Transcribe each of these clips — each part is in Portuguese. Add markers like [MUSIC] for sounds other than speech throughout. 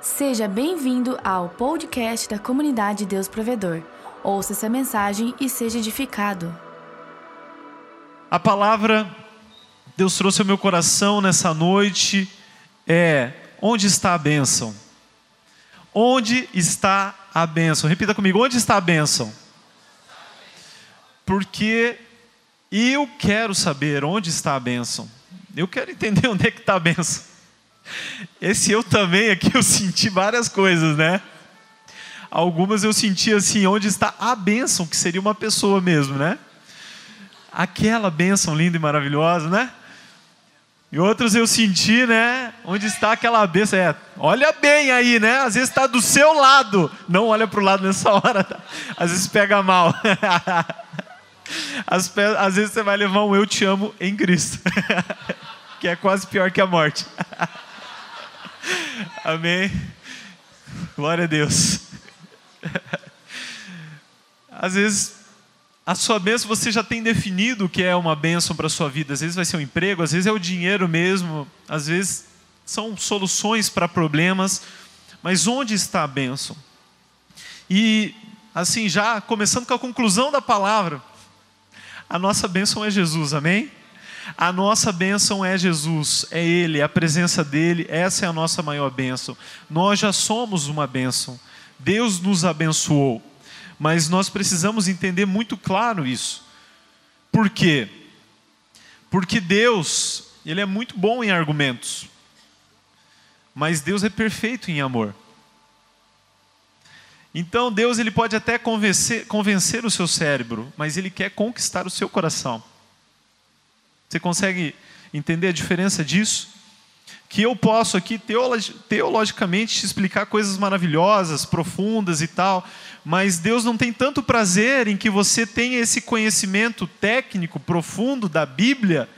Seja bem-vindo ao podcast da comunidade Deus Provedor. Ouça essa mensagem e seja edificado. A palavra Deus trouxe ao meu coração nessa noite é: onde está a bênção? Onde está a bênção? Repita comigo: onde está a bênção? Porque eu quero saber onde está a bênção. Eu quero entender [LAUGHS] onde é que está a bênção. Esse eu também aqui [LAUGHS] eu senti várias coisas, né? Algumas eu senti assim, onde está a bênção, que seria uma pessoa mesmo, né? Aquela bênção linda e maravilhosa, né? E outros eu senti, né? Onde está aquela bênção? É, olha bem aí, né? Às vezes está do seu lado. Não olha para o lado nessa [LAUGHS] hora. Tá? Às vezes pega mal. [LAUGHS] Às, às vezes você vai levar um eu te amo em Cristo. que é quase pior que a morte. Amém? Glória a Deus. Às vezes, a sua bênção você já tem definido o que é uma bênção para a sua vida. Às vezes vai ser um emprego, às vezes é o dinheiro mesmo, às vezes são soluções para problemas. Mas onde está a bênção? E, assim, já começando com a conclusão da palavra, a nossa bênção é Jesus, amém? A nossa bênção é Jesus, é Ele, é a presença dEle, essa é a nossa maior bênção. Nós já somos uma bênção, Deus nos abençoou, mas nós precisamos entender muito claro isso. Por quê? Porque Deus, Ele é muito bom em argumentos, mas Deus é perfeito em amor. Então Deus ele pode até convencer, convencer o seu cérebro, mas Ele quer conquistar o seu coração. Você consegue entender a diferença disso? Que eu posso aqui teologicamente explicar coisas maravilhosas, profundas e tal, mas Deus não tem tanto prazer em que você tenha esse conhecimento técnico profundo da Bíblia,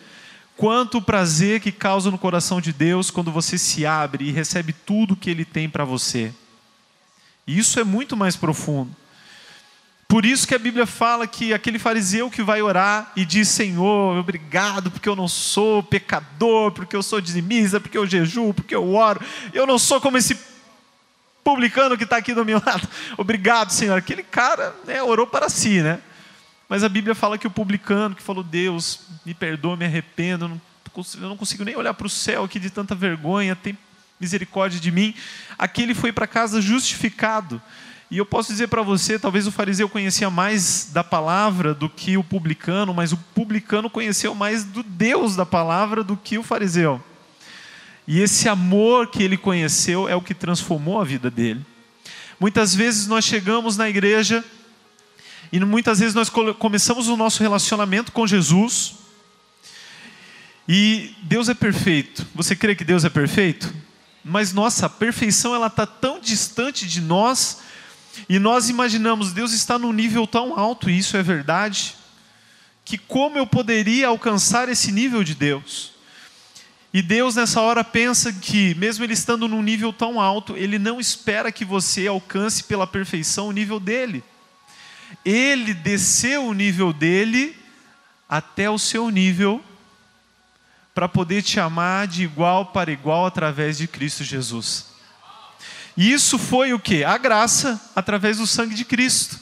quanto o prazer que causa no coração de Deus quando você se abre e recebe tudo que Ele tem para você. Isso é muito mais profundo. Por isso que a Bíblia fala que aquele fariseu que vai orar e diz: Senhor, obrigado, porque eu não sou pecador, porque eu sou dizimista, porque eu jejuo, porque eu oro, eu não sou como esse publicano que está aqui do meu [LAUGHS] lado. Obrigado, Senhor. Aquele cara né, orou para si, né? Mas a Bíblia fala que o publicano que falou: Deus, me perdoa, me arrependo, eu não, eu não consigo nem olhar para o céu aqui de tanta vergonha, tem misericórdia de mim. Aquele foi para casa justificado e eu posso dizer para você, talvez o fariseu conhecia mais da palavra do que o publicano, mas o publicano conheceu mais do Deus da palavra do que o fariseu. E esse amor que ele conheceu é o que transformou a vida dele. Muitas vezes nós chegamos na igreja e muitas vezes nós começamos o nosso relacionamento com Jesus e Deus é perfeito. Você crê que Deus é perfeito? Mas nossa, a perfeição ela está tão distante de nós e nós imaginamos, Deus está num nível tão alto, e isso é verdade, que como eu poderia alcançar esse nível de Deus? E Deus nessa hora pensa que, mesmo Ele estando num nível tão alto, Ele não espera que você alcance pela perfeição o nível dele. Ele desceu o nível dele até o seu nível, para poder te amar de igual para igual através de Cristo Jesus. E isso foi o que? A graça através do sangue de Cristo.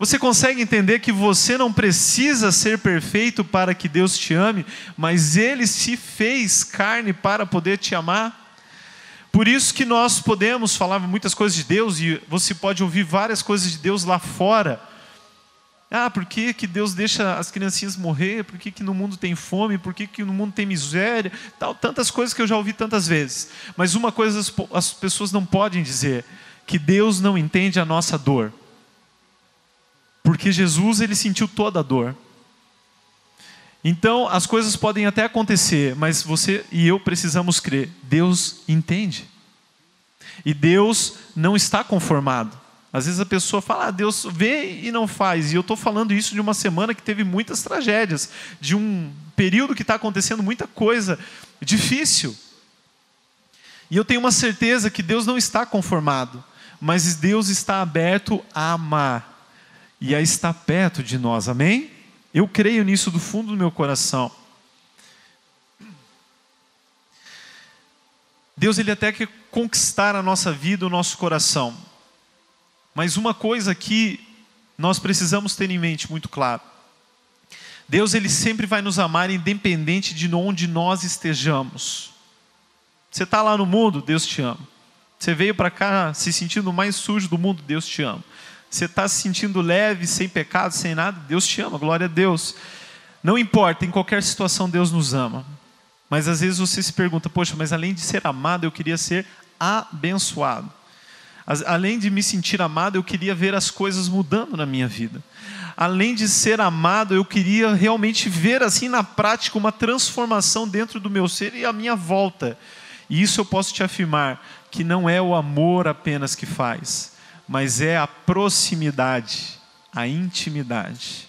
Você consegue entender que você não precisa ser perfeito para que Deus te ame, mas Ele se fez carne para poder te amar? Por isso que nós podemos falar muitas coisas de Deus e você pode ouvir várias coisas de Deus lá fora, ah, por que, que Deus deixa as criancinhas morrer? Por que, que no mundo tem fome? Por que, que no mundo tem miséria? Tal, tantas coisas que eu já ouvi tantas vezes. Mas uma coisa as, as pessoas não podem dizer: que Deus não entende a nossa dor. Porque Jesus, ele sentiu toda a dor. Então, as coisas podem até acontecer, mas você e eu precisamos crer: Deus entende. E Deus não está conformado. Às vezes a pessoa fala, ah, Deus vê e não faz. E eu estou falando isso de uma semana que teve muitas tragédias, de um período que está acontecendo muita coisa difícil. E eu tenho uma certeza que Deus não está conformado, mas Deus está aberto a amar e a estar perto de nós, amém? Eu creio nisso do fundo do meu coração. Deus ele até quer conquistar a nossa vida, o nosso coração. Mas uma coisa que nós precisamos ter em mente muito claro. Deus ele sempre vai nos amar independente de onde nós estejamos. Você está lá no mundo, Deus te ama. Você veio para cá se sentindo mais sujo do mundo, Deus te ama. Você está se sentindo leve, sem pecado, sem nada, Deus te ama, glória a Deus. Não importa, em qualquer situação Deus nos ama. Mas às vezes você se pergunta, poxa, mas além de ser amado, eu queria ser abençoado. Além de me sentir amado, eu queria ver as coisas mudando na minha vida. Além de ser amado, eu queria realmente ver assim na prática uma transformação dentro do meu ser e à minha volta. E isso eu posso te afirmar que não é o amor apenas que faz, mas é a proximidade, a intimidade.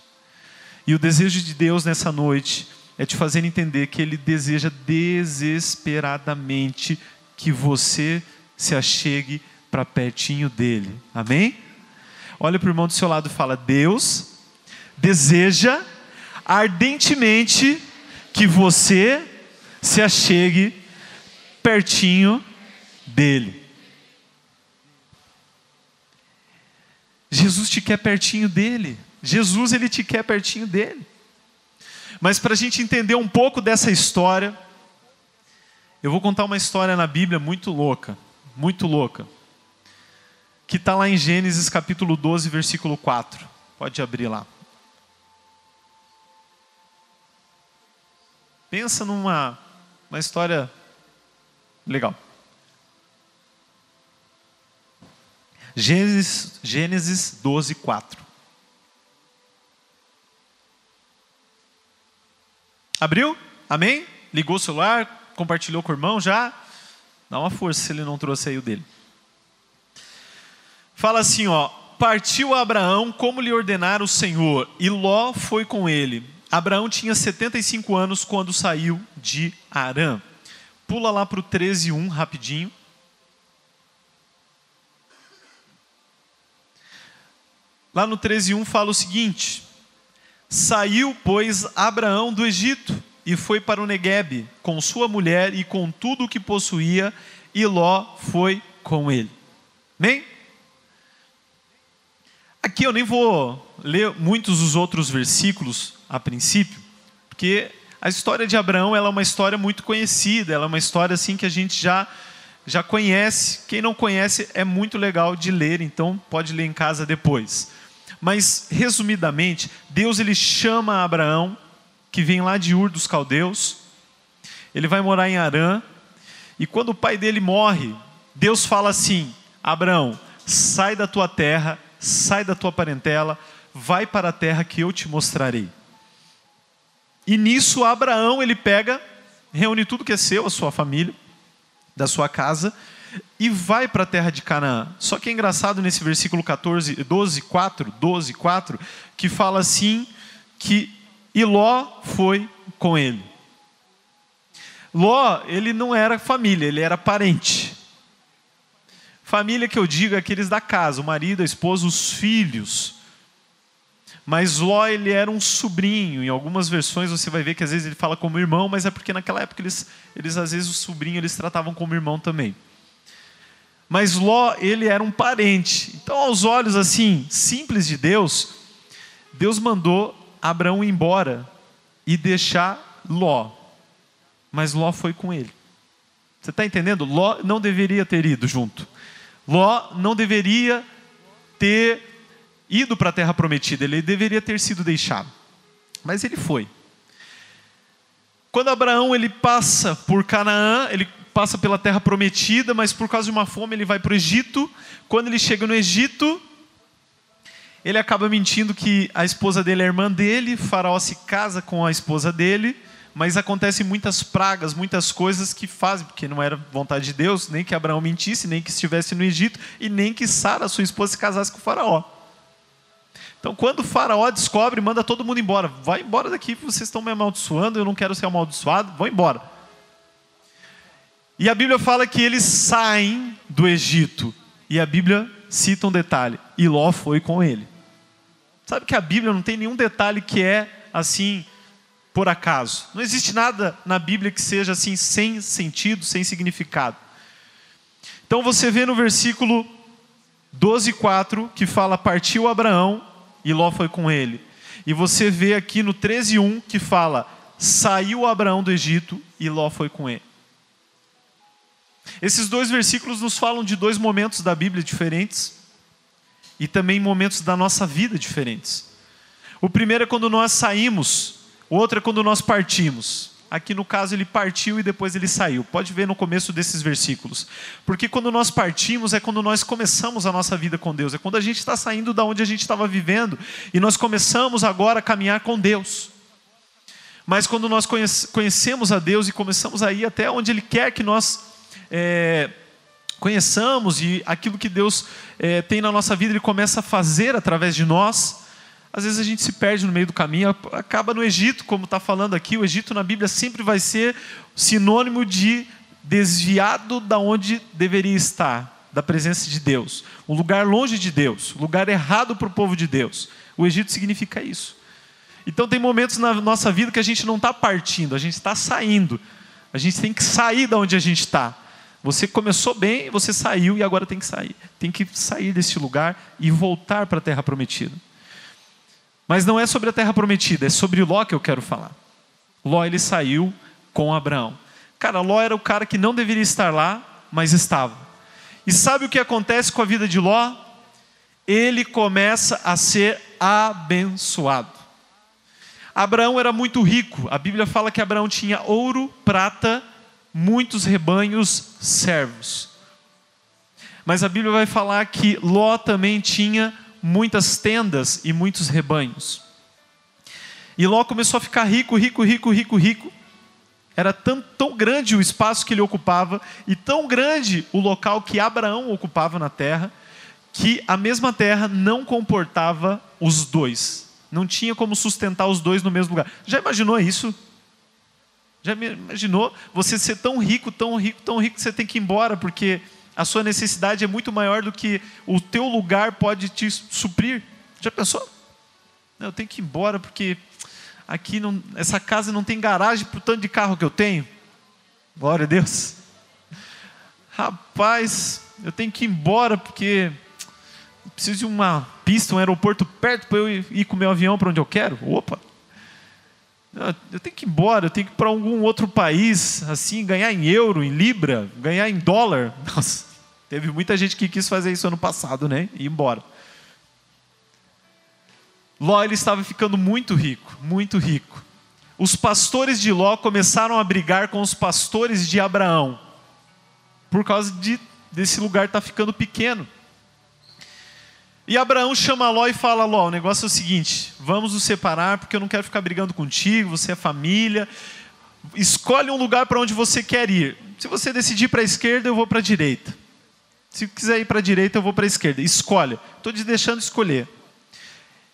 E o desejo de Deus nessa noite é te fazer entender que Ele deseja desesperadamente que você se achegue para pertinho dele. Amém? Olha para o irmão do seu lado e fala: Deus deseja ardentemente que você se achegue pertinho dele. Jesus te quer pertinho dele. Jesus ele te quer pertinho dele. Mas para a gente entender um pouco dessa história, eu vou contar uma história na Bíblia muito louca, muito louca que está lá em Gênesis capítulo 12, versículo 4. Pode abrir lá. Pensa numa uma história legal. Gênesis, Gênesis 12, 4. Abriu? Amém? Ligou o celular? Compartilhou com o irmão já? Dá uma força se ele não trouxe aí o dele. Fala assim, ó: Partiu Abraão como lhe ordenara o Senhor, e Ló foi com ele. Abraão tinha 75 anos quando saiu de Arã. Pula lá para o 13:1 rapidinho. Lá no 13:1 fala o seguinte: Saiu, pois, Abraão do Egito e foi para o Neguebe com sua mulher e com tudo o que possuía, e Ló foi com ele. Amém? Aqui eu nem vou ler muitos dos outros versículos a princípio, porque a história de Abraão ela é uma história muito conhecida, ela é uma história assim que a gente já já conhece. Quem não conhece é muito legal de ler, então pode ler em casa depois. Mas resumidamente, Deus ele chama Abraão, que vem lá de Ur dos Caldeus. Ele vai morar em Arã, e quando o pai dele morre, Deus fala assim: Abraão, sai da tua terra sai da tua parentela, vai para a terra que eu te mostrarei. E nisso Abraão, ele pega, reúne tudo que é seu, a sua família, da sua casa, e vai para a terra de Canaã. Só que é engraçado nesse versículo 14, 12, 4, 12, 4, que fala assim que e Ló foi com ele. Ló, ele não era família, ele era parente. Família que eu digo é aqueles da casa, o marido, a esposa, os filhos. Mas Ló, ele era um sobrinho. Em algumas versões você vai ver que às vezes ele fala como irmão, mas é porque naquela época eles, eles às vezes o sobrinho eles tratavam como irmão também. Mas Ló, ele era um parente. Então, aos olhos assim, simples de Deus, Deus mandou Abraão ir embora e deixar Ló. Mas Ló foi com ele. Você está entendendo? Ló não deveria ter ido junto. Ló não deveria ter ido para a terra prometida, ele deveria ter sido deixado. Mas ele foi. Quando Abraão ele passa por Canaã, ele passa pela terra prometida, mas por causa de uma fome ele vai para o Egito. Quando ele chega no Egito, ele acaba mentindo que a esposa dele é irmã dele, Faraó se casa com a esposa dele mas acontecem muitas pragas, muitas coisas que fazem, porque não era vontade de Deus, nem que Abraão mentisse, nem que estivesse no Egito, e nem que Sara, sua esposa, se casasse com o faraó. Então, quando o faraó descobre, manda todo mundo embora. Vai embora daqui, vocês estão me amaldiçoando, eu não quero ser amaldiçoado, vão embora. E a Bíblia fala que eles saem do Egito. E a Bíblia cita um detalhe: e Ló foi com ele. Sabe que a Bíblia não tem nenhum detalhe que é assim, por acaso. Não existe nada na Bíblia que seja assim sem sentido, sem significado. Então você vê no versículo 12, 4, que fala: Partiu Abraão e Ló foi com ele. E você vê aqui no 13, 1 que fala: Saiu Abraão do Egito e Ló foi com ele. Esses dois versículos nos falam de dois momentos da Bíblia diferentes e também momentos da nossa vida diferentes. O primeiro é quando nós saímos, o outro é quando nós partimos. Aqui no caso ele partiu e depois ele saiu. Pode ver no começo desses versículos. Porque quando nós partimos é quando nós começamos a nossa vida com Deus. É quando a gente está saindo da onde a gente estava vivendo e nós começamos agora a caminhar com Deus. Mas quando nós conhecemos a Deus e começamos a ir até onde Ele quer que nós é, conheçamos e aquilo que Deus é, tem na nossa vida Ele começa a fazer através de nós, às vezes a gente se perde no meio do caminho, acaba no Egito, como está falando aqui. O Egito na Bíblia sempre vai ser sinônimo de desviado da onde deveria estar, da presença de Deus. Um lugar longe de Deus, lugar errado para o povo de Deus. O Egito significa isso. Então tem momentos na nossa vida que a gente não está partindo, a gente está saindo. A gente tem que sair da onde a gente está. Você começou bem, você saiu e agora tem que sair. Tem que sair desse lugar e voltar para a terra prometida. Mas não é sobre a terra prometida, é sobre Ló que eu quero falar. Ló ele saiu com Abraão. Cara, Ló era o cara que não deveria estar lá, mas estava. E sabe o que acontece com a vida de Ló? Ele começa a ser abençoado. Abraão era muito rico. A Bíblia fala que Abraão tinha ouro, prata, muitos rebanhos, servos. Mas a Bíblia vai falar que Ló também tinha muitas tendas e muitos rebanhos. E Ló começou a ficar rico, rico, rico, rico, rico. Era tão, tão grande o espaço que ele ocupava e tão grande o local que Abraão ocupava na terra, que a mesma terra não comportava os dois. Não tinha como sustentar os dois no mesmo lugar. Já imaginou isso? Já imaginou você ser tão rico, tão rico, tão rico que você tem que ir embora porque a sua necessidade é muito maior do que o teu lugar pode te suprir. Já pensou? Eu tenho que ir embora porque aqui não, essa casa não tem garagem para o tanto de carro que eu tenho. Glória a Deus. Rapaz, eu tenho que ir embora porque preciso de uma pista, um aeroporto perto para eu ir com o meu avião para onde eu quero. Opa! Eu tenho que ir embora, eu tenho que ir para algum outro país, assim, ganhar em euro, em libra, ganhar em dólar. [LAUGHS] Nossa, teve muita gente que quis fazer isso ano passado, né? E ir embora. Ló ele estava ficando muito rico, muito rico. Os pastores de Ló começaram a brigar com os pastores de Abraão, por causa de, desse lugar estar tá ficando pequeno. E Abraão chama Ló e fala: Ló, o negócio é o seguinte: vamos nos separar, porque eu não quero ficar brigando contigo, você é família. Escolhe um lugar para onde você quer ir. Se você decidir para a esquerda, eu vou para a direita. Se quiser ir para a direita, eu vou para a esquerda. Escolhe. Estou te deixando escolher.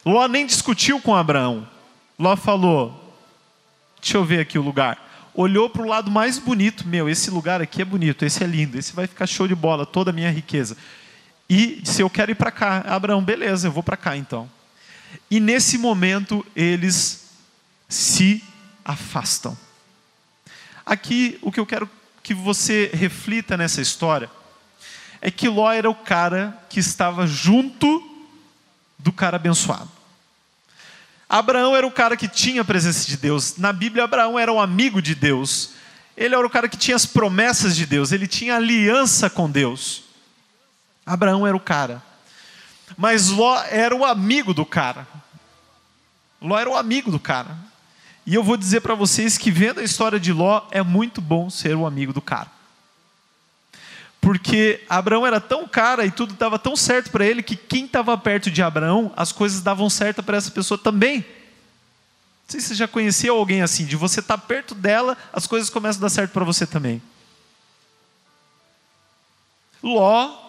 Ló nem discutiu com Abraão. Ló falou: Deixa eu ver aqui o lugar. Olhou para o lado mais bonito. Meu, esse lugar aqui é bonito, esse é lindo, esse vai ficar show de bola, toda a minha riqueza. E disse: Eu quero ir para cá. Abraão, beleza, eu vou para cá então. E nesse momento eles se afastam. Aqui o que eu quero que você reflita nessa história é que Ló era o cara que estava junto do cara abençoado. Abraão era o cara que tinha a presença de Deus. Na Bíblia, Abraão era um amigo de Deus. Ele era o cara que tinha as promessas de Deus, ele tinha aliança com Deus. Abraão era o cara. Mas Ló era o amigo do cara. Ló era o amigo do cara. E eu vou dizer para vocês que vendo a história de Ló, é muito bom ser o amigo do cara. Porque Abraão era tão cara e tudo estava tão certo para ele que quem estava perto de Abraão, as coisas davam certo para essa pessoa também. Não sei se você já conheceu alguém assim, de você estar tá perto dela, as coisas começam a dar certo para você também. Ló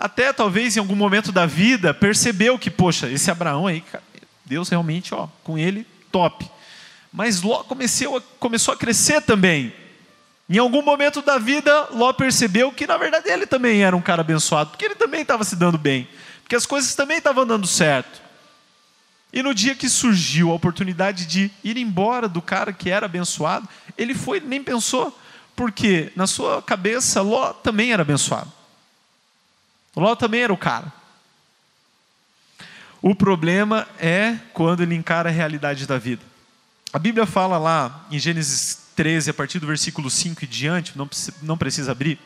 até talvez em algum momento da vida percebeu que, poxa, esse Abraão aí, Deus realmente, ó, com ele, top. Mas Ló começou a, começou a crescer também. Em algum momento da vida, Ló percebeu que na verdade ele também era um cara abençoado, porque ele também estava se dando bem, porque as coisas também estavam dando certo. E no dia que surgiu a oportunidade de ir embora do cara que era abençoado, ele foi, nem pensou, Porque na sua cabeça, Ló também era abençoado. Ló também era o cara. O problema é quando ele encara a realidade da vida. A Bíblia fala lá em Gênesis 13, a partir do versículo 5 e diante, não, não precisa abrir,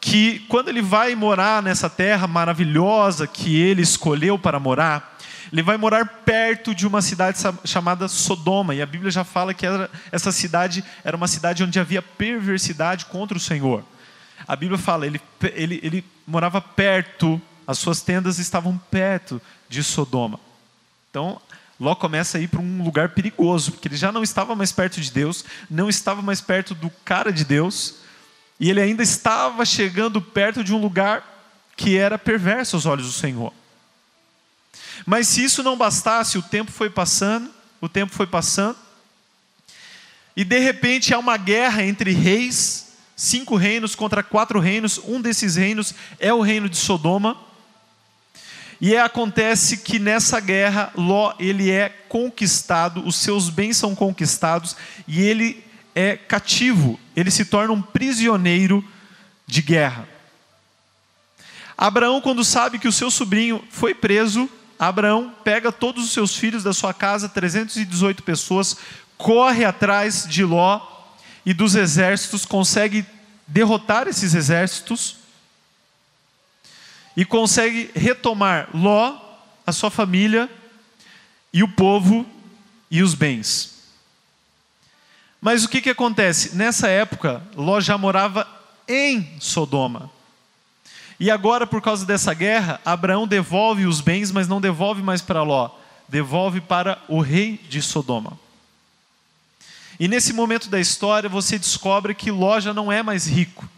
que quando ele vai morar nessa terra maravilhosa que ele escolheu para morar, ele vai morar perto de uma cidade chamada Sodoma, e a Bíblia já fala que era, essa cidade era uma cidade onde havia perversidade contra o Senhor. A Bíblia fala, ele, ele, ele morava perto, as suas tendas estavam perto de Sodoma. Então, Ló começa a ir para um lugar perigoso, porque ele já não estava mais perto de Deus, não estava mais perto do cara de Deus, e ele ainda estava chegando perto de um lugar que era perverso aos olhos do Senhor. Mas se isso não bastasse, o tempo foi passando, o tempo foi passando, e de repente há uma guerra entre reis, cinco reinos contra quatro reinos, um desses reinos é o reino de Sodoma. E é, acontece que nessa guerra Ló ele é conquistado, os seus bens são conquistados e ele é cativo, ele se torna um prisioneiro de guerra. Abraão, quando sabe que o seu sobrinho foi preso, Abraão pega todos os seus filhos da sua casa, 318 pessoas, corre atrás de Ló e dos exércitos, consegue derrotar esses exércitos e consegue retomar Ló, a sua família e o povo e os bens. Mas o que, que acontece? Nessa época, Ló já morava em Sodoma. E agora, por causa dessa guerra, Abraão devolve os bens, mas não devolve mais para Ló, devolve para o rei de Sodoma. E nesse momento da história, você descobre que Ló já não é mais rico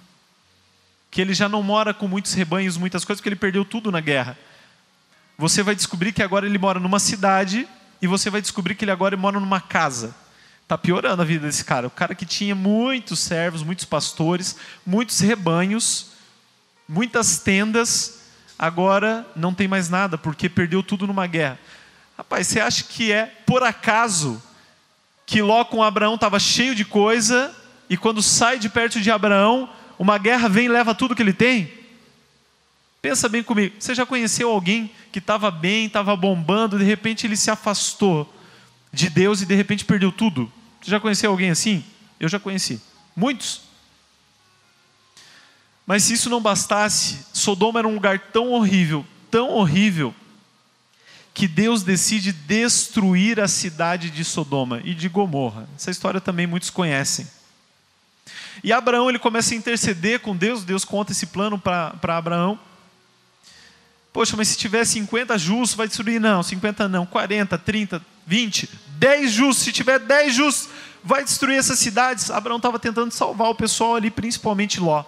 que ele já não mora com muitos rebanhos, muitas coisas, porque ele perdeu tudo na guerra. Você vai descobrir que agora ele mora numa cidade e você vai descobrir que ele agora mora numa casa. Está piorando a vida desse cara. O cara que tinha muitos servos, muitos pastores, muitos rebanhos, muitas tendas, agora não tem mais nada, porque perdeu tudo numa guerra. Rapaz, você acha que é por acaso que Ló com Abraão estava cheio de coisa e quando sai de perto de Abraão, uma guerra vem e leva tudo que ele tem? Pensa bem comigo. Você já conheceu alguém que estava bem, estava bombando, de repente ele se afastou de Deus e de repente perdeu tudo? Você já conheceu alguém assim? Eu já conheci. Muitos. Mas se isso não bastasse, Sodoma era um lugar tão horrível, tão horrível, que Deus decide destruir a cidade de Sodoma e de Gomorra. Essa história também muitos conhecem. E Abraão ele começa a interceder com Deus, Deus conta esse plano para Abraão. Poxa, mas se tiver 50 justos, vai destruir? Não, 50 não, 40, 30, 20, 10 justos. Se tiver 10 justos, vai destruir essas cidades. Abraão estava tentando salvar o pessoal ali, principalmente Ló.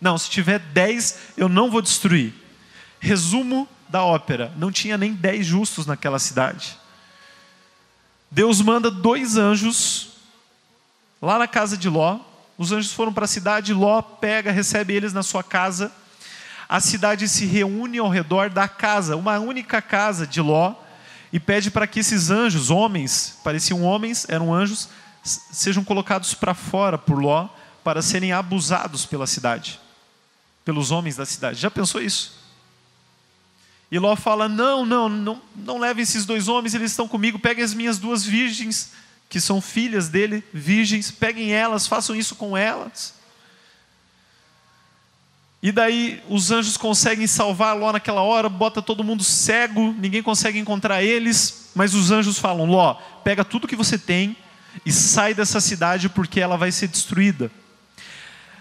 Não, se tiver 10, eu não vou destruir. Resumo da ópera: não tinha nem 10 justos naquela cidade. Deus manda dois anjos lá na casa de Ló, os anjos foram para a cidade, Ló pega, recebe eles na sua casa. A cidade se reúne ao redor da casa, uma única casa de Ló, e pede para que esses anjos, homens, pareciam homens, eram anjos, sejam colocados para fora por Ló, para serem abusados pela cidade, pelos homens da cidade. Já pensou isso? E Ló fala: Não, não, não, não levem esses dois homens, eles estão comigo, peguem as minhas duas virgens que são filhas dele, virgens, peguem elas, façam isso com elas. E daí os anjos conseguem salvar Ló naquela hora, bota todo mundo cego, ninguém consegue encontrar eles, mas os anjos falam: Ló, pega tudo que você tem e sai dessa cidade porque ela vai ser destruída.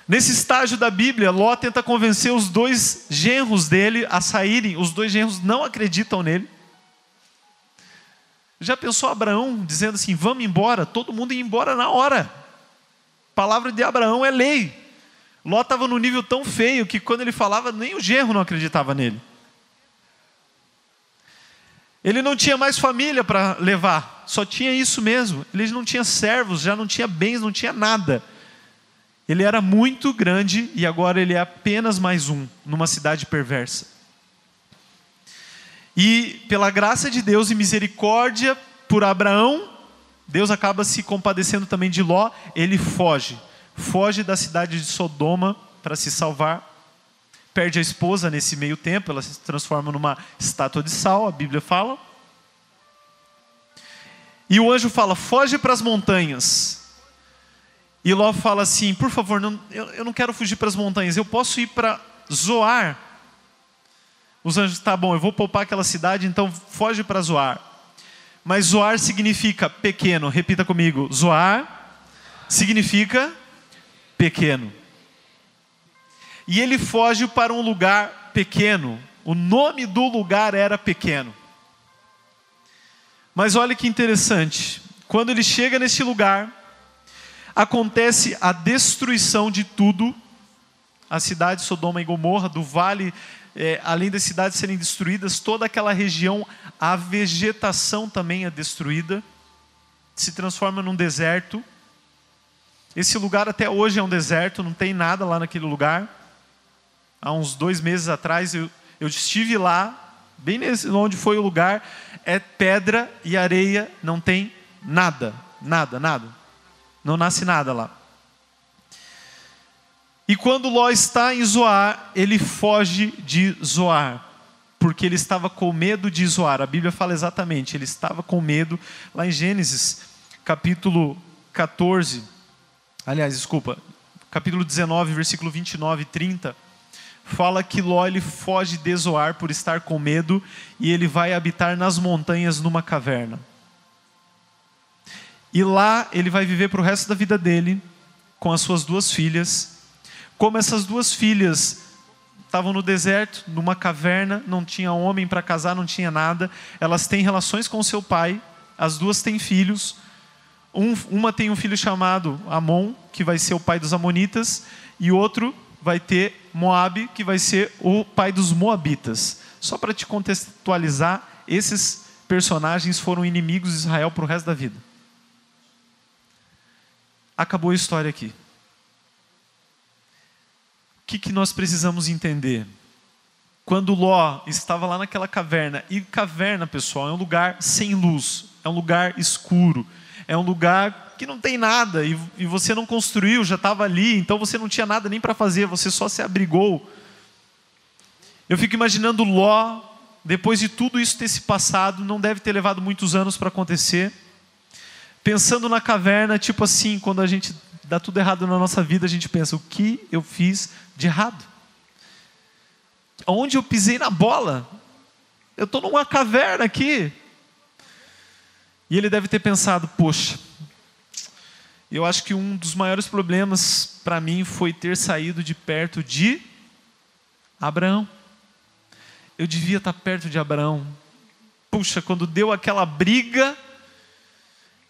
Nesse estágio da Bíblia, Ló tenta convencer os dois genros dele a saírem, os dois genros não acreditam nele. Já pensou Abraão dizendo assim: vamos embora? Todo mundo ia embora na hora. A palavra de Abraão é lei. Ló estava no nível tão feio que quando ele falava, nem o genro não acreditava nele. Ele não tinha mais família para levar, só tinha isso mesmo. Ele não tinha servos, já não tinha bens, não tinha nada. Ele era muito grande e agora ele é apenas mais um numa cidade perversa. E pela graça de Deus e misericórdia por Abraão, Deus acaba se compadecendo também de Ló, ele foge. foge da cidade de Sodoma para se salvar, perde a esposa nesse meio tempo, ela se transforma numa estátua de sal, a Bíblia fala. E o anjo fala: foge para as montanhas. E Ló fala assim: por favor, não, eu, eu não quero fugir para as montanhas, eu posso ir para Zoar. Os anjos, tá bom, eu vou poupar aquela cidade, então foge para Zoar. Mas Zoar significa pequeno, repita comigo: Zoar significa pequeno. E ele foge para um lugar pequeno. O nome do lugar era pequeno. Mas olha que interessante. Quando ele chega nesse lugar, acontece a destruição de tudo. A cidade de Sodoma e Gomorra, do vale, é, além das cidades serem destruídas, toda aquela região, a vegetação também é destruída, se transforma num deserto. Esse lugar até hoje é um deserto, não tem nada lá naquele lugar. Há uns dois meses atrás eu, eu estive lá, bem nesse, onde foi o lugar, é pedra e areia, não tem nada, nada, nada. Não nasce nada lá. E quando Ló está em Zoar, ele foge de Zoar, porque ele estava com medo de Zoar. A Bíblia fala exatamente, ele estava com medo, lá em Gênesis, capítulo 14, aliás, desculpa, capítulo 19, versículo 29 e 30 fala que Ló ele foge de Zoar por estar com medo e ele vai habitar nas montanhas numa caverna. E lá ele vai viver para o resto da vida dele com as suas duas filhas. Como essas duas filhas estavam no deserto, numa caverna, não tinha homem para casar, não tinha nada, elas têm relações com seu pai, as duas têm filhos. Um, uma tem um filho chamado Amon, que vai ser o pai dos Amonitas, e outro vai ter Moabe, que vai ser o pai dos Moabitas. Só para te contextualizar, esses personagens foram inimigos de Israel para o resto da vida. Acabou a história aqui. O que, que nós precisamos entender? Quando Ló estava lá naquela caverna, e caverna, pessoal, é um lugar sem luz, é um lugar escuro, é um lugar que não tem nada e, e você não construiu, já estava ali, então você não tinha nada nem para fazer, você só se abrigou. Eu fico imaginando Ló, depois de tudo isso ter se passado, não deve ter levado muitos anos para acontecer. Pensando na caverna, tipo assim, quando a gente dá tudo errado na nossa vida, a gente pensa: o que eu fiz de errado? Onde eu pisei na bola? Eu estou numa caverna aqui, e ele deve ter pensado: poxa, eu acho que um dos maiores problemas para mim foi ter saído de perto de Abraão. Eu devia estar perto de Abraão. Puxa, quando deu aquela briga,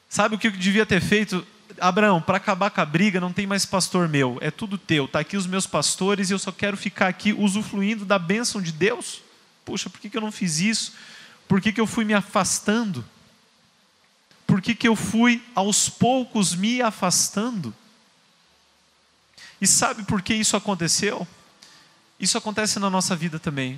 sabe o que eu devia ter feito? Abraão, para acabar com a briga, não tem mais pastor meu, é tudo teu. Está aqui os meus pastores e eu só quero ficar aqui usufruindo da bênção de Deus. Puxa, por que, que eu não fiz isso? Por que, que eu fui me afastando? por que, que eu fui aos poucos me afastando? E sabe por que isso aconteceu? Isso acontece na nossa vida também.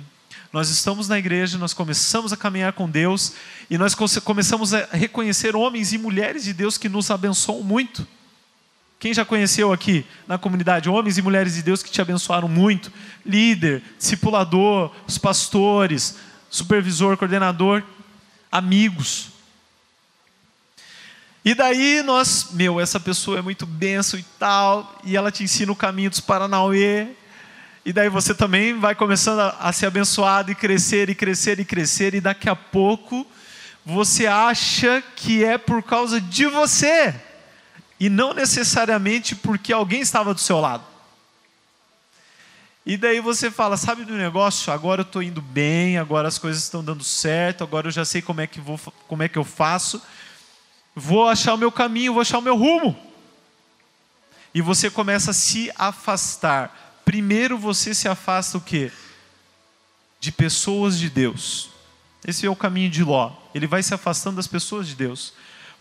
Nós estamos na igreja, nós começamos a caminhar com Deus e nós começamos a reconhecer homens e mulheres de Deus que nos abençoam muito. Quem já conheceu aqui na comunidade homens e mulheres de Deus que te abençoaram muito? Líder, discipulador, os pastores, supervisor, coordenador, amigos. E daí nós, meu, essa pessoa é muito benção e tal, e ela te ensina o caminho dos Paranauê, e daí você também vai começando a, a ser abençoado e crescer e crescer e crescer, e daqui a pouco você acha que é por causa de você, e não necessariamente porque alguém estava do seu lado. E daí você fala, sabe do negócio? Agora eu estou indo bem, agora as coisas estão dando certo, agora eu já sei como é que, vou, como é que eu faço vou achar o meu caminho, vou achar o meu rumo. E você começa a se afastar. Primeiro você se afasta o quê? De pessoas de Deus. Esse é o caminho de Ló. Ele vai se afastando das pessoas de Deus.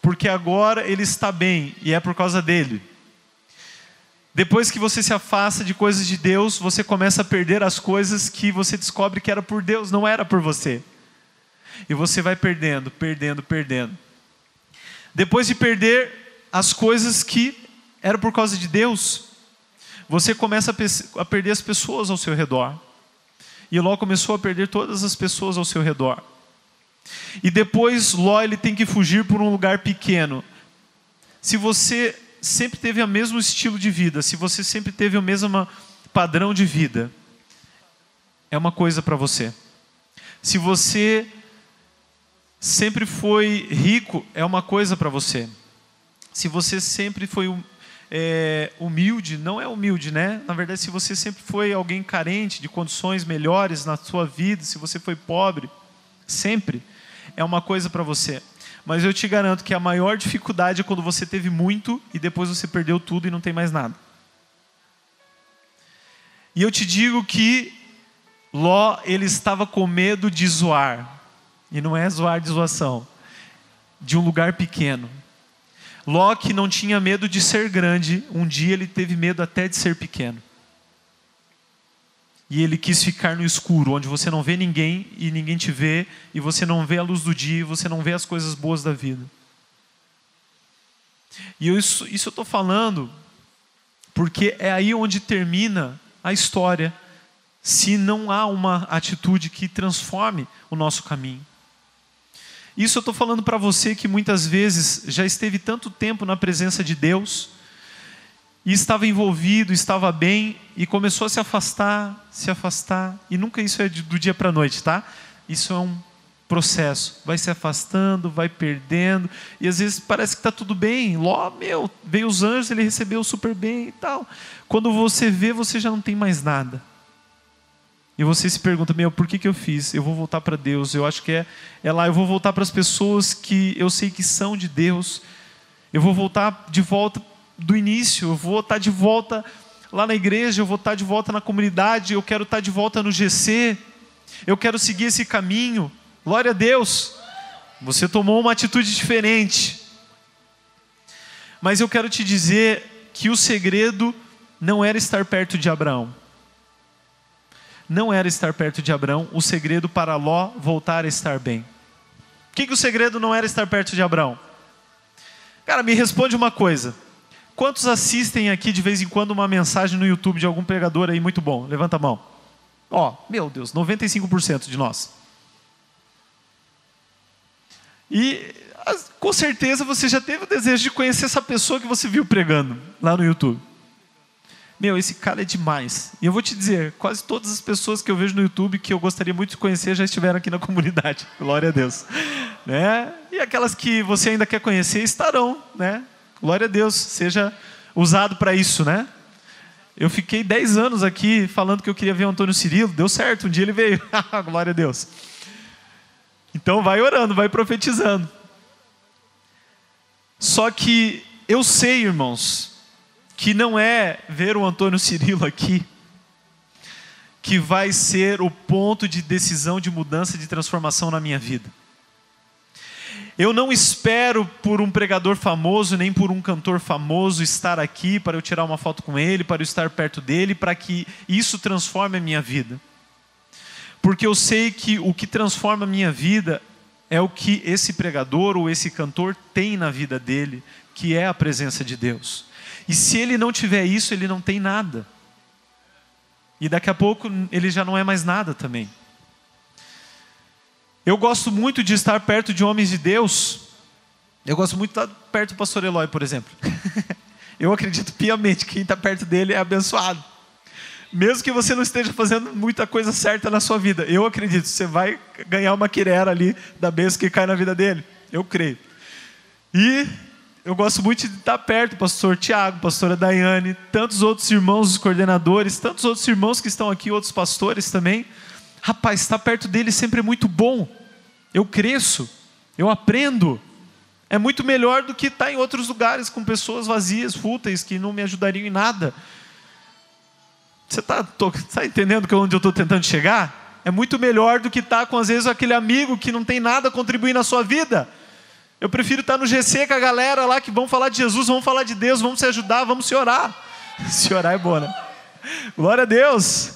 Porque agora ele está bem e é por causa dele. Depois que você se afasta de coisas de Deus, você começa a perder as coisas que você descobre que era por Deus, não era por você. E você vai perdendo, perdendo, perdendo. Depois de perder as coisas que era por causa de Deus, você começa a, perder as pessoas ao seu redor. E Ló começou a perder todas as pessoas ao seu redor. E depois Ló ele tem que fugir por um lugar pequeno. Se você sempre teve o mesmo estilo de vida, se você sempre teve o mesmo padrão de vida, é uma coisa para você. Se você sempre foi rico, é uma coisa para você. Se você sempre foi é, humilde, não é humilde, né? Na verdade, se você sempre foi alguém carente de condições melhores na sua vida, se você foi pobre, sempre é uma coisa para você. Mas eu te garanto que a maior dificuldade é quando você teve muito e depois você perdeu tudo e não tem mais nada. E eu te digo que Ló ele estava com medo de zoar. E não é zoar de zoação, de um lugar pequeno. Que não tinha medo de ser grande, um dia ele teve medo até de ser pequeno. E ele quis ficar no escuro, onde você não vê ninguém e ninguém te vê, e você não vê a luz do dia, e você não vê as coisas boas da vida. E eu, isso, isso eu estou falando porque é aí onde termina a história, se não há uma atitude que transforme o nosso caminho. Isso eu estou falando para você que muitas vezes já esteve tanto tempo na presença de Deus, e estava envolvido, estava bem, e começou a se afastar, se afastar, e nunca isso é do dia para a noite, tá? Isso é um processo, vai se afastando, vai perdendo, e às vezes parece que está tudo bem, Ló, meu, veio os anjos, ele recebeu super bem e tal. Quando você vê, você já não tem mais nada. E você se pergunta, meu, por que, que eu fiz? Eu vou voltar para Deus. Eu acho que é, é lá, eu vou voltar para as pessoas que eu sei que são de Deus. Eu vou voltar de volta do início, eu vou estar de volta lá na igreja, eu vou estar de volta na comunidade, eu quero estar de volta no GC. Eu quero seguir esse caminho. Glória a Deus. Você tomou uma atitude diferente. Mas eu quero te dizer que o segredo não era estar perto de Abraão não era estar perto de Abraão, o segredo para Ló voltar a estar bem. O que, que o segredo não era estar perto de Abraão? Cara, me responde uma coisa. Quantos assistem aqui de vez em quando uma mensagem no YouTube de algum pregador aí muito bom? Levanta a mão. Ó, oh, meu Deus, 95% de nós. E com certeza você já teve o desejo de conhecer essa pessoa que você viu pregando lá no YouTube. Meu, esse cara é demais. E eu vou te dizer, quase todas as pessoas que eu vejo no YouTube que eu gostaria muito de conhecer já estiveram aqui na [LAUGHS] comunidade. Glória a Deus. Né? E aquelas que você ainda quer conhecer estarão, né? Glória a Deus, seja usado para isso, né? Eu fiquei 10 anos aqui falando que eu queria ver o Antônio Cirilo, deu certo, um dia ele veio. [LAUGHS] Glória a Deus. Então vai orando, vai profetizando. Só que eu sei, irmãos, que não é ver o Antônio Cirilo aqui, que vai ser o ponto de decisão de mudança, de transformação na minha vida. Eu não espero por um pregador famoso, nem por um cantor famoso estar aqui para eu tirar uma foto com ele, para eu estar perto dele, para que isso transforme a minha vida. Porque eu sei que o que transforma a minha vida é o que esse pregador ou esse cantor tem na vida dele, que é a presença de Deus. E se ele não tiver isso, ele não tem nada. E daqui a pouco ele já não é mais nada também. Eu gosto muito de estar perto de homens de Deus. Eu gosto muito de estar perto do pastor Eloy, por exemplo. [LAUGHS] Eu acredito piamente que quem está perto dele é abençoado. Mesmo que você não esteja fazendo muita coisa certa na sua vida, eu acredito, você vai ganhar uma quirera ali da bênção que cai na vida dele. Eu creio. E eu gosto muito de estar perto pastor Tiago, pastora Daiane, tantos outros irmãos, os coordenadores, tantos outros irmãos que estão aqui, outros pastores também. Rapaz, estar perto deles sempre é muito bom. Eu cresço, eu aprendo. É muito melhor do que estar em outros lugares com pessoas vazias, fúteis, que não me ajudariam em nada. Você está tá entendendo onde eu estou tentando chegar? É muito melhor do que estar com, às vezes, aquele amigo que não tem nada a contribuir na sua vida. Eu prefiro estar no GC com a galera lá que vão falar de Jesus, vão falar de Deus, vamos se ajudar, vamos se orar. [LAUGHS] Se orar é bom, né? Glória a Deus.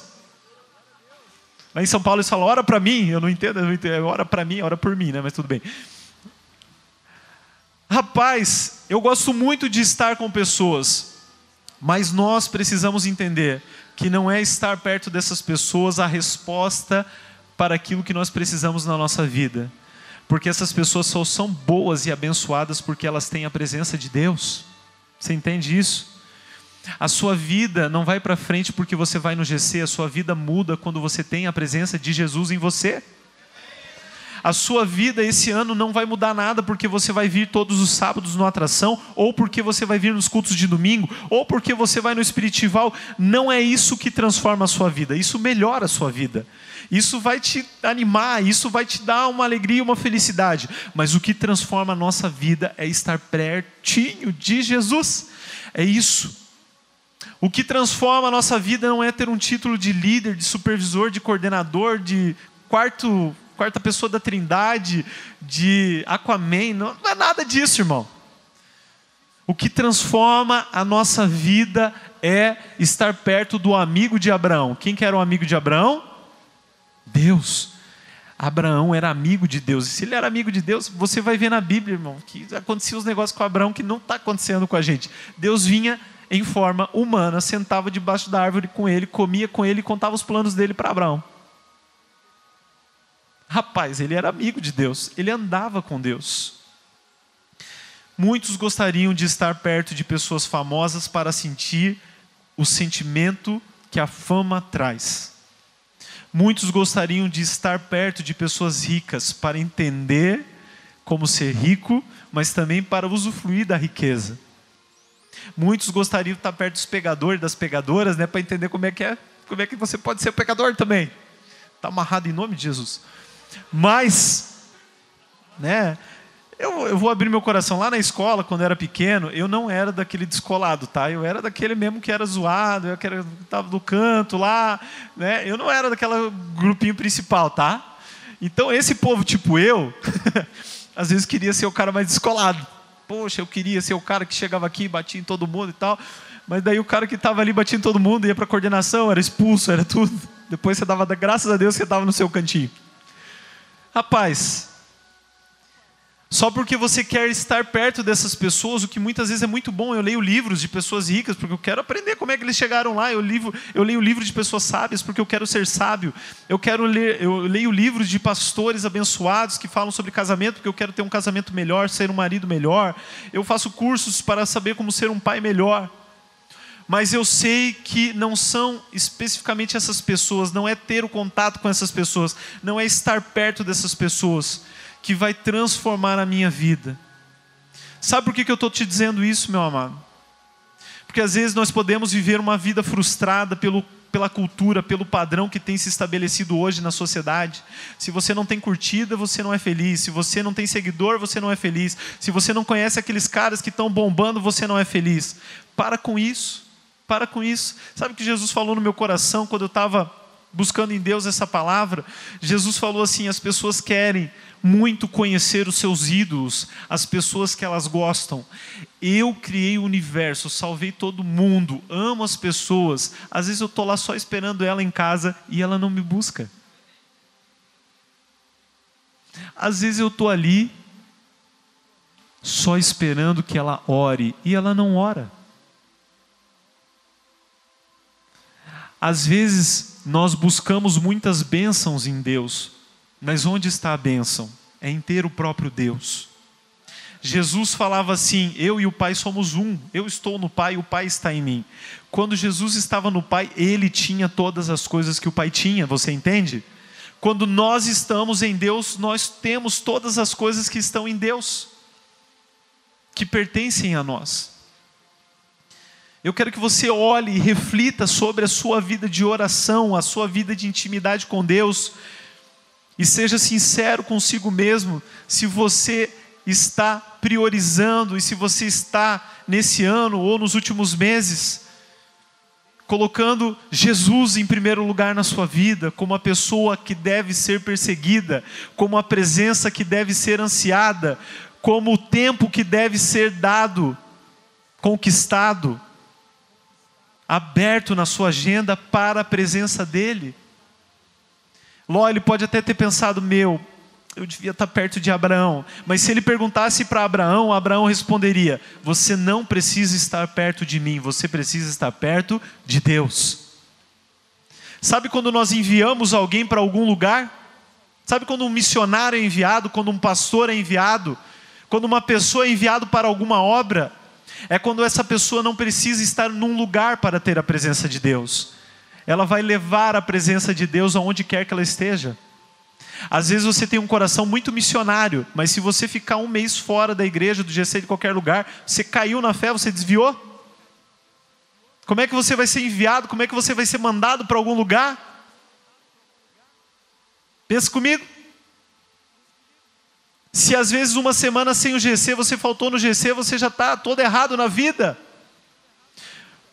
Lá em São Paulo eles falam, ora para mim. Eu não entendo, eu não entendo. É ora para mim, ora por mim, né? Mas tudo bem. Rapaz, eu gosto muito de estar com pessoas. Mas nós precisamos entender que não é estar perto dessas pessoas a resposta para aquilo que nós precisamos na nossa vida. Porque essas pessoas só são boas e abençoadas porque elas têm a presença de Deus. Você entende isso? A sua vida não vai para frente porque você vai no GC, a sua vida muda quando você tem a presença de Jesus em você. A sua vida esse ano não vai mudar nada porque você vai vir todos os sábados no atração, ou porque você vai vir nos cultos de domingo, ou porque você vai no espiritual. Não é isso que transforma a sua vida, isso melhora a sua vida. Isso vai te animar, isso vai te dar uma alegria, uma felicidade. Mas o que transforma a nossa vida é estar pertinho de Jesus. É isso. O que transforma a nossa vida não é ter um título de líder, de supervisor, de coordenador, de quarto quarta pessoa da Trindade, de Aquaman, não, não é nada disso, irmão. O que transforma a nossa vida é estar perto do amigo de Abraão. Quem que era o amigo de Abraão? Deus. Abraão era amigo de Deus. E se ele era amigo de Deus, você vai ver na Bíblia, irmão, que acontecia os negócios com Abraão que não está acontecendo com a gente. Deus vinha em forma humana, sentava debaixo da árvore com ele, comia com ele e contava os planos dele para Abraão. Rapaz, ele era amigo de Deus, ele andava com Deus. Muitos gostariam de estar perto de pessoas famosas para sentir o sentimento que a fama traz. Muitos gostariam de estar perto de pessoas ricas para entender como ser rico, mas também para usufruir da riqueza. Muitos gostariam de estar perto dos pegadores, das pegadoras, né, para entender como é que é, como é que você pode ser pecador também. Está amarrado em nome de Jesus. Mas, né, eu, eu, vou abrir meu coração. Lá na escola, quando eu era pequeno, eu não era daquele descolado, tá? Eu era daquele mesmo que era zoado, eu que estava do canto lá, né? Eu não era daquela grupinho principal, tá? Então, esse povo tipo eu, [LAUGHS] às vezes queria ser o cara mais descolado. Poxa, eu queria ser o cara que chegava aqui, batia em todo mundo e tal. Mas daí o cara que estava ali batia em todo mundo, ia para coordenação, era expulso, era tudo. Depois você dava graças a Deus você estava no seu cantinho. Rapaz, só porque você quer estar perto dessas pessoas, o que muitas vezes é muito bom. Eu leio livros de pessoas ricas porque eu quero aprender como é que eles chegaram lá. Eu, livro, eu leio livros de pessoas sábias porque eu quero ser sábio. Eu quero ler, eu leio livros de pastores abençoados que falam sobre casamento porque eu quero ter um casamento melhor, ser um marido melhor. Eu faço cursos para saber como ser um pai melhor mas eu sei que não são especificamente essas pessoas, não é ter o contato com essas pessoas, não é estar perto dessas pessoas que vai transformar a minha vida. Sabe por que, eu estou te dizendo isso, meu amado? Porque às vezes nós podemos viver uma vida frustrada pelo, pela cultura, pelo padrão que tem se estabelecido hoje na sociedade. Se você não tem curtida, você não é feliz. Se você não tem seguidor, você não é feliz. Se você não conhece aqueles caras que estão bombando, você não é feliz. Para com isso. Para com isso. Sabe o que Jesus falou no meu coração quando eu estava buscando em Deus essa palavra? Jesus falou assim: as pessoas querem muito conhecer os seus ídolos, as pessoas que elas gostam. Eu criei o universo, salvei todo mundo, amo as pessoas. Às vezes eu estou lá só esperando ela em casa e ela não me busca. Às vezes eu estou ali só esperando que ela ore e ela não ora. Às vezes nós buscamos muitas bênçãos em Deus, mas onde está a bênção? É em ter o próprio Deus. Jesus falava assim: Eu e o Pai somos um. Eu estou no Pai, o Pai está em mim. Quando Jesus estava no Pai, ele tinha todas as coisas que o Pai tinha, você entende? Quando nós estamos em Deus, nós temos todas as coisas que estão em Deus, que pertencem a nós. Eu quero que você olhe e reflita sobre a sua vida de oração, a sua vida de intimidade com Deus, e seja sincero consigo mesmo se você está priorizando e se você está nesse ano ou nos últimos meses colocando Jesus em primeiro lugar na sua vida, como a pessoa que deve ser perseguida, como a presença que deve ser ansiada, como o tempo que deve ser dado, conquistado aberto na sua agenda para a presença dele. Ló, ele pode até ter pensado, meu, eu devia estar perto de Abraão. Mas se ele perguntasse para Abraão, Abraão responderia: Você não precisa estar perto de mim, você precisa estar perto de Deus. Sabe quando nós enviamos alguém para algum lugar? Sabe quando um missionário é enviado, quando um pastor é enviado, quando uma pessoa é enviada para alguma obra? É quando essa pessoa não precisa estar num lugar para ter a presença de Deus. Ela vai levar a presença de Deus aonde quer que ela esteja. Às vezes você tem um coração muito missionário, mas se você ficar um mês fora da igreja, do GC, de qualquer lugar, você caiu na fé, você desviou? Como é que você vai ser enviado? Como é que você vai ser mandado para algum lugar? Pensa comigo. Se às vezes uma semana sem o GC, você faltou no GC, você já está todo errado na vida.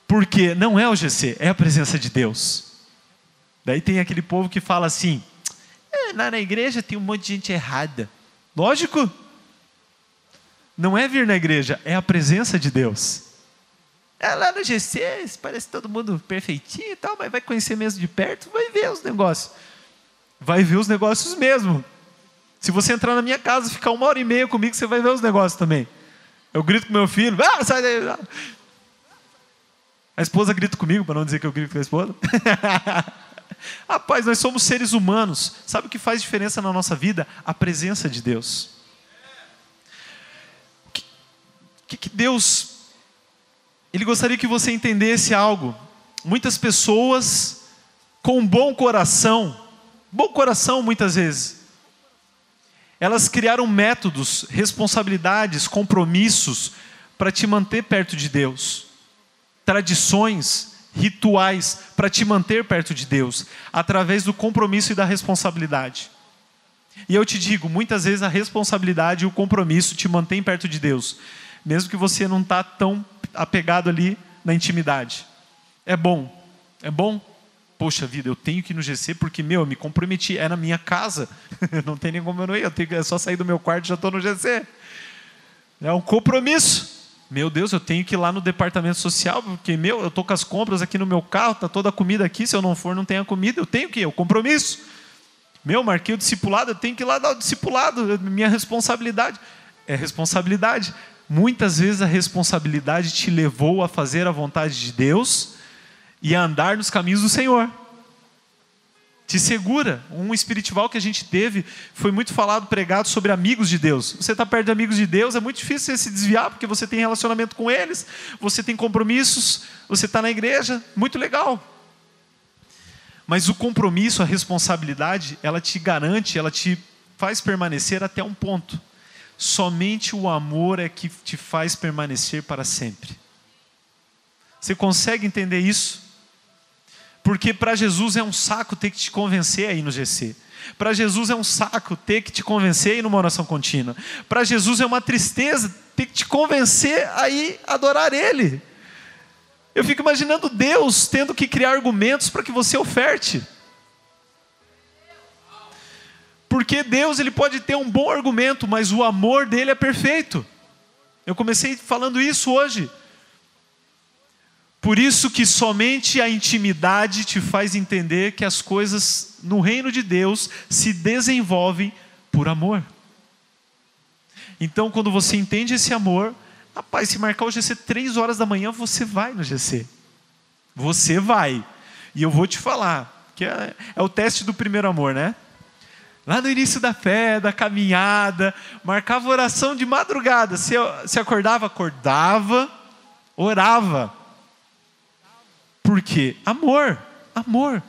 Porque não é o GC, é a presença de Deus. Daí tem aquele povo que fala assim: é, na igreja tem um monte de gente errada. Lógico. Não é vir na igreja, é a presença de Deus. É lá no GC, parece todo mundo perfeitinho e tal, mas vai conhecer mesmo de perto, vai ver os negócios. Vai ver os negócios mesmo. Se você entrar na minha casa e ficar uma hora e meia comigo, você vai ver os negócios também. Eu grito com meu filho, ah, sai daí. A esposa grita comigo, para não dizer que eu grito com a esposa. [LAUGHS] Rapaz, nós somos seres humanos. Sabe o que faz diferença na nossa vida? A presença de Deus. O que, que Deus. Ele gostaria que você entendesse algo. Muitas pessoas com um bom coração, bom coração muitas vezes, elas criaram métodos, responsabilidades, compromissos para te manter perto de Deus, tradições, rituais para te manter perto de Deus, através do compromisso e da responsabilidade. E eu te digo, muitas vezes a responsabilidade e o compromisso te mantém perto de Deus, mesmo que você não está tão apegado ali na intimidade. É bom, é bom. Poxa vida, eu tenho que ir no GC porque, meu, eu me comprometi, é na minha casa, [LAUGHS] não tem nem como eu não ir, eu tenho, é só sair do meu quarto e já estou no GC. É um compromisso. Meu Deus, eu tenho que ir lá no departamento social, porque, meu, eu estou com as compras aqui no meu carro, está toda a comida aqui, se eu não for, não tem a comida, eu tenho que ir, o compromisso. Meu, marquei o discipulado, eu tenho que ir lá dar o discipulado, minha responsabilidade. É responsabilidade. Muitas vezes a responsabilidade te levou a fazer a vontade de Deus e a andar nos caminhos do Senhor te segura. Um espiritual que a gente teve foi muito falado, pregado sobre amigos de Deus. Você está perto de amigos de Deus, é muito difícil você se desviar, porque você tem relacionamento com eles, você tem compromissos, você está na igreja, muito legal. Mas o compromisso, a responsabilidade, ela te garante, ela te faz permanecer até um ponto. Somente o amor é que te faz permanecer para sempre. Você consegue entender isso? Porque para Jesus é um saco ter que te convencer aí no GC. Para Jesus é um saco ter que te convencer aí numa oração contínua. Para Jesus é uma tristeza ter que te convencer aí adorar Ele. Eu fico imaginando Deus tendo que criar argumentos para que você oferte. Porque Deus ele pode ter um bom argumento, mas o amor dele é perfeito. Eu comecei falando isso hoje. Por isso que somente a intimidade te faz entender que as coisas no reino de Deus se desenvolvem por amor. Então, quando você entende esse amor, rapaz, se marcar o GC três horas da manhã, você vai no GC. Você vai. E eu vou te falar, que é, é o teste do primeiro amor, né? Lá no início da fé, da caminhada, marcava oração de madrugada. Se, se acordava, acordava, orava por quê? Amor, amor.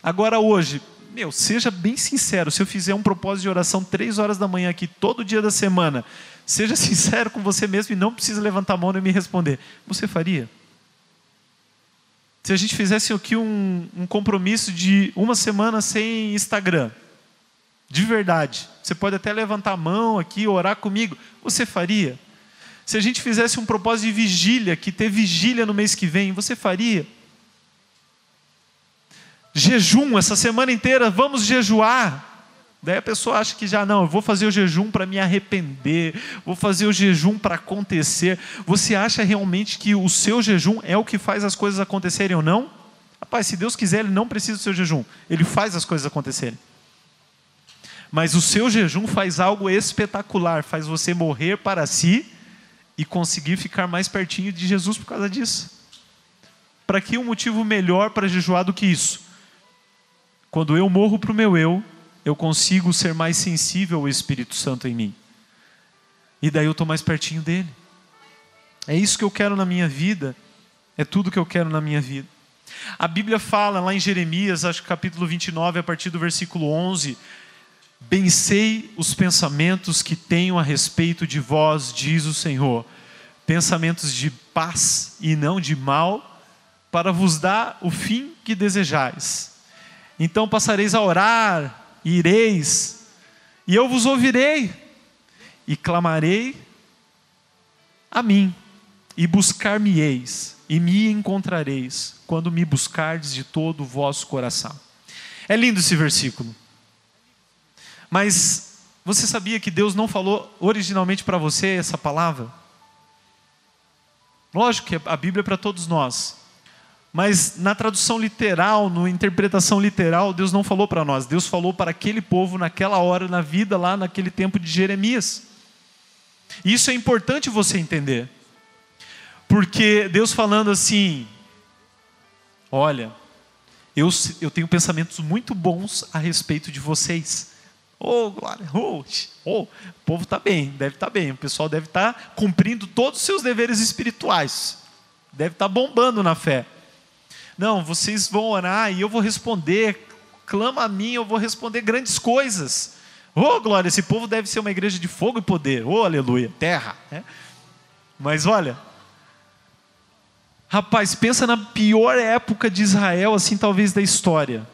Agora hoje, meu, seja bem sincero, se eu fizer um propósito de oração três horas da manhã aqui, todo dia da semana, seja [LAUGHS] sincero com você mesmo e não precisa levantar a mão e me responder. Você faria? Se a gente fizesse aqui um, um compromisso de uma semana sem Instagram, de verdade, você pode até levantar a mão aqui, orar comigo, você faria? Se a gente fizesse um propósito de vigília, que ter vigília no mês que vem, você faria? Jejum, essa semana inteira, vamos jejuar. Daí a pessoa acha que já não, eu vou fazer o jejum para me arrepender, vou fazer o jejum para acontecer. Você acha realmente que o seu jejum é o que faz as coisas acontecerem ou não? Rapaz, se Deus quiser, Ele não precisa do seu jejum, Ele faz as coisas acontecerem. Mas o seu jejum faz algo espetacular, faz você morrer para si e conseguir ficar mais pertinho de Jesus por causa disso. Para que um motivo melhor para jejuar do que isso? Quando eu morro para o meu eu, eu consigo ser mais sensível ao Espírito Santo em mim. E daí eu estou mais pertinho dele. É isso que eu quero na minha vida. É tudo que eu quero na minha vida. A Bíblia fala lá em Jeremias, acho que capítulo 29, a partir do versículo 11: Bem sei os pensamentos que tenho a respeito de vós, diz o Senhor, pensamentos de paz e não de mal, para vos dar o fim que desejais. Então passareis a orar, e ireis, e eu vos ouvirei, e clamarei a mim, e buscar-me-eis, e me encontrareis, quando me buscardes de todo o vosso coração. É lindo esse versículo. Mas você sabia que Deus não falou originalmente para você essa palavra? Lógico que a Bíblia é para todos nós. Mas na tradução literal, na interpretação literal, Deus não falou para nós. Deus falou para aquele povo naquela hora, na vida, lá naquele tempo de Jeremias. E isso é importante você entender. Porque Deus falando assim: Olha, eu, eu tenho pensamentos muito bons a respeito de vocês. Oh, glória, oh, oh, o povo está bem, deve estar tá bem, o pessoal deve estar tá cumprindo todos os seus deveres espirituais, deve estar tá bombando na fé. Não, vocês vão orar e eu vou responder, clama a mim, eu vou responder grandes coisas. Oh, glória, esse povo deve ser uma igreja de fogo e poder, oh, aleluia, terra. Né? Mas olha, rapaz, pensa na pior época de Israel, assim, talvez da história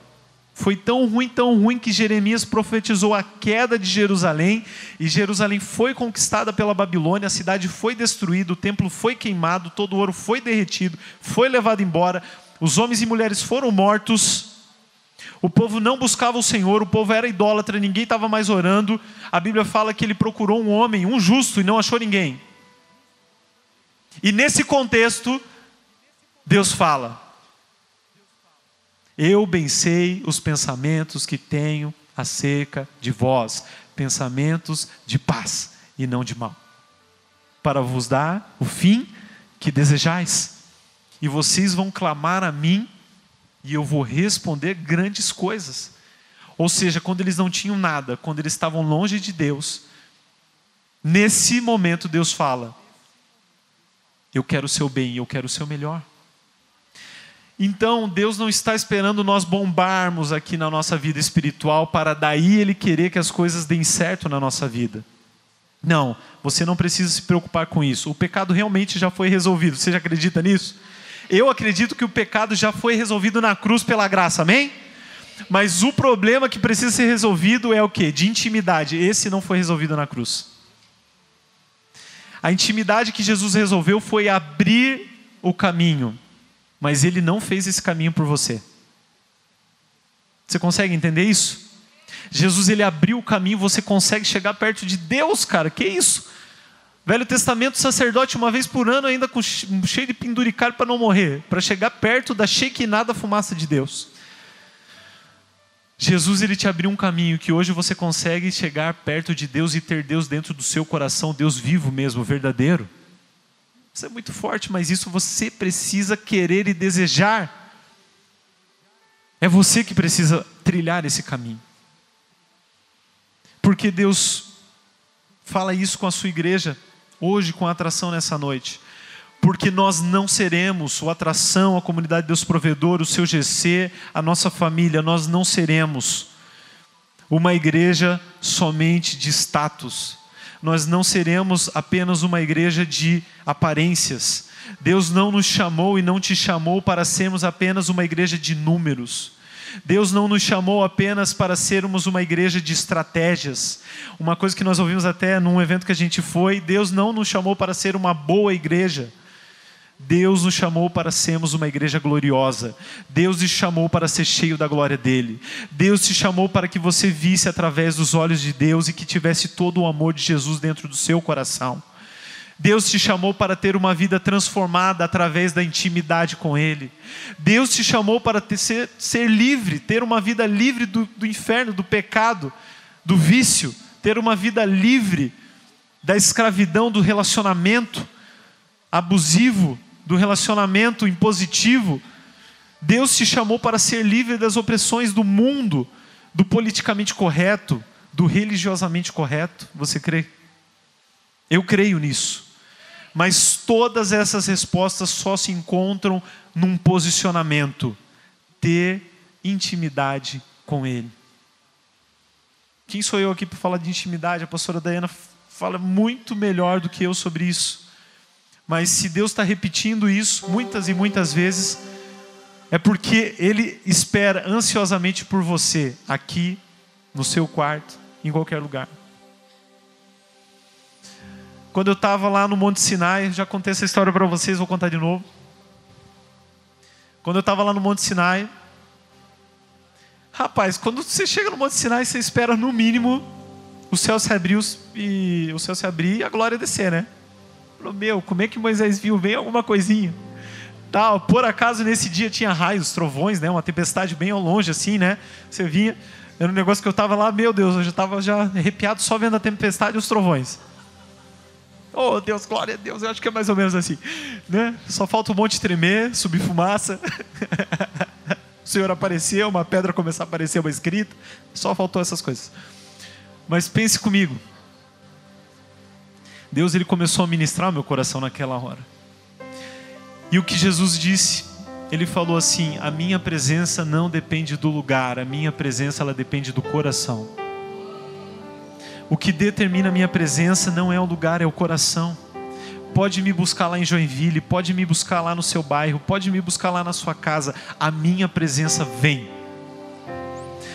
foi tão ruim, tão ruim que Jeremias profetizou a queda de Jerusalém, e Jerusalém foi conquistada pela Babilônia, a cidade foi destruída, o templo foi queimado, todo o ouro foi derretido, foi levado embora, os homens e mulheres foram mortos. O povo não buscava o Senhor, o povo era idólatra, ninguém estava mais orando. A Bíblia fala que ele procurou um homem, um justo, e não achou ninguém. E nesse contexto, Deus fala: eu bem sei os pensamentos que tenho acerca de vós, pensamentos de paz e não de mal, para vos dar o fim que desejais. E vocês vão clamar a mim e eu vou responder grandes coisas. Ou seja, quando eles não tinham nada, quando eles estavam longe de Deus, nesse momento Deus fala: Eu quero o seu bem, eu quero o seu melhor. Então, Deus não está esperando nós bombarmos aqui na nossa vida espiritual para daí Ele querer que as coisas deem certo na nossa vida. Não, você não precisa se preocupar com isso. O pecado realmente já foi resolvido. Você já acredita nisso? Eu acredito que o pecado já foi resolvido na cruz pela graça, amém? Mas o problema que precisa ser resolvido é o que? De intimidade. Esse não foi resolvido na cruz. A intimidade que Jesus resolveu foi abrir o caminho mas ele não fez esse caminho por você. Você consegue entender isso? Jesus ele abriu o caminho, você consegue chegar perto de Deus, cara. Que isso? Velho Testamento, sacerdote uma vez por ano ainda com cheio de penduricário para não morrer, para chegar perto da chequinada fumaça de Deus. Jesus ele te abriu um caminho que hoje você consegue chegar perto de Deus e ter Deus dentro do seu coração, Deus vivo mesmo, verdadeiro. Isso é muito forte, mas isso você precisa querer e desejar. É você que precisa trilhar esse caminho. Porque Deus fala isso com a sua igreja hoje, com a atração nessa noite. Porque nós não seremos o atração, a comunidade de Deus provedor, o seu GC, a nossa família, nós não seremos uma igreja somente de status, nós não seremos apenas uma igreja de aparências. Deus não nos chamou e não te chamou para sermos apenas uma igreja de números. Deus não nos chamou apenas para sermos uma igreja de estratégias. Uma coisa que nós ouvimos até num evento que a gente foi: Deus não nos chamou para ser uma boa igreja. Deus nos chamou para sermos uma igreja gloriosa. Deus te chamou para ser cheio da glória dele. Deus te chamou para que você visse através dos olhos de Deus e que tivesse todo o amor de Jesus dentro do seu coração. Deus te chamou para ter uma vida transformada através da intimidade com Ele. Deus te chamou para ter, ser, ser livre, ter uma vida livre do, do inferno, do pecado, do vício, ter uma vida livre da escravidão do relacionamento abusivo, do relacionamento impositivo. Deus te chamou para ser livre das opressões do mundo, do politicamente correto, do religiosamente correto. Você crê? Eu creio nisso. Mas todas essas respostas só se encontram num posicionamento: ter intimidade com Ele. Quem sou eu aqui para falar de intimidade? A pastora Dayana fala muito melhor do que eu sobre isso. Mas se Deus está repetindo isso muitas e muitas vezes, é porque Ele espera ansiosamente por você, aqui, no seu quarto, em qualquer lugar. Quando eu estava lá no Monte Sinai, já contei essa história para vocês, vou contar de novo. Quando eu estava lá no Monte Sinai, rapaz, quando você chega no Monte Sinai, você espera no mínimo o céu se abrir e o céu se abrir e a glória descer, né? Meu, como é que Moisés viu? Vem alguma coisinha. Tal, por acaso nesse dia tinha raios, trovões, né? Uma tempestade bem ao longe assim, né? Você vinha, era um negócio que eu estava lá, meu Deus, eu já estava já arrepiado só vendo a tempestade e os trovões. Oh Deus, glória a Deus, eu acho que é mais ou menos assim, né? Só falta um monte tremer, subir fumaça. [LAUGHS] o Senhor apareceu, uma pedra começar a aparecer, uma escrita. Só faltou essas coisas. Mas pense comigo. Deus ele começou a ministrar meu coração naquela hora. E o que Jesus disse, ele falou assim: "A minha presença não depende do lugar, a minha presença ela depende do coração." O que determina a minha presença não é o lugar, é o coração. Pode me buscar lá em Joinville, pode me buscar lá no seu bairro, pode me buscar lá na sua casa. A minha presença vem.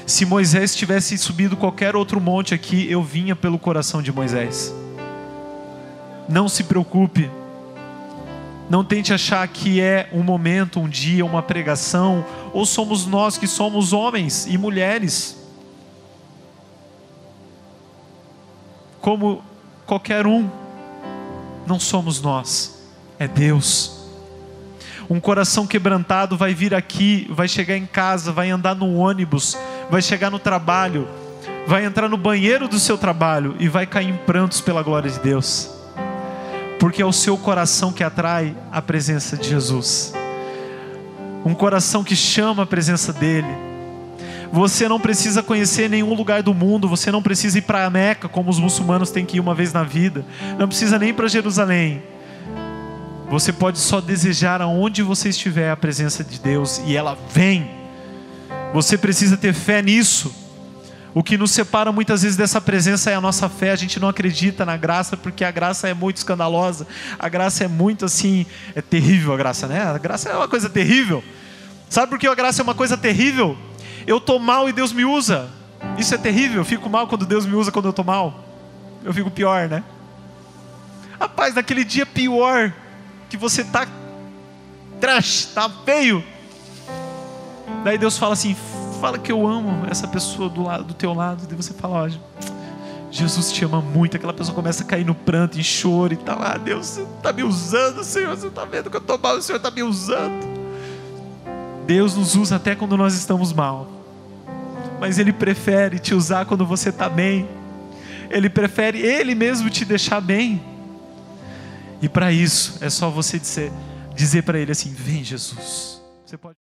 Se Moisés tivesse subido qualquer outro monte aqui, eu vinha pelo coração de Moisés. Não se preocupe. Não tente achar que é um momento, um dia, uma pregação, ou somos nós que somos homens e mulheres como qualquer um. Não somos nós, é Deus. Um coração quebrantado vai vir aqui, vai chegar em casa, vai andar no ônibus, vai chegar no trabalho, vai entrar no banheiro do seu trabalho e vai cair em prantos pela glória de Deus. Porque é o seu coração que atrai a presença de Jesus. Um coração que chama a presença dele você não precisa conhecer nenhum lugar do mundo, você não precisa ir para a Meca, como os muçulmanos têm que ir uma vez na vida, não precisa nem para Jerusalém. Você pode só desejar aonde você estiver a presença de Deus e ela vem. Você precisa ter fé nisso. O que nos separa muitas vezes dessa presença é a nossa fé. A gente não acredita na graça porque a graça é muito escandalosa. A graça é muito assim, é terrível a graça, né? A graça é uma coisa terrível. Sabe por que a graça é uma coisa terrível? Eu estou mal e Deus me usa. Isso é terrível. Eu fico mal quando Deus me usa quando eu estou mal. Eu fico pior, né? Rapaz, naquele dia pior, que você tá trash, tá feio. Daí Deus fala assim: fala que eu amo essa pessoa do lado do teu lado. E você fala, ó, Jesus te ama muito. Aquela pessoa começa a cair no pranto, em choro e tá lá, Deus, você está me usando, Senhor, você está vendo que eu estou mal, o Senhor está me usando. Deus nos usa até quando nós estamos mal mas Ele prefere te usar quando você está bem. Ele prefere Ele mesmo te deixar bem. E para isso é só você dizer, dizer para Ele assim: Vem, Jesus. Você pode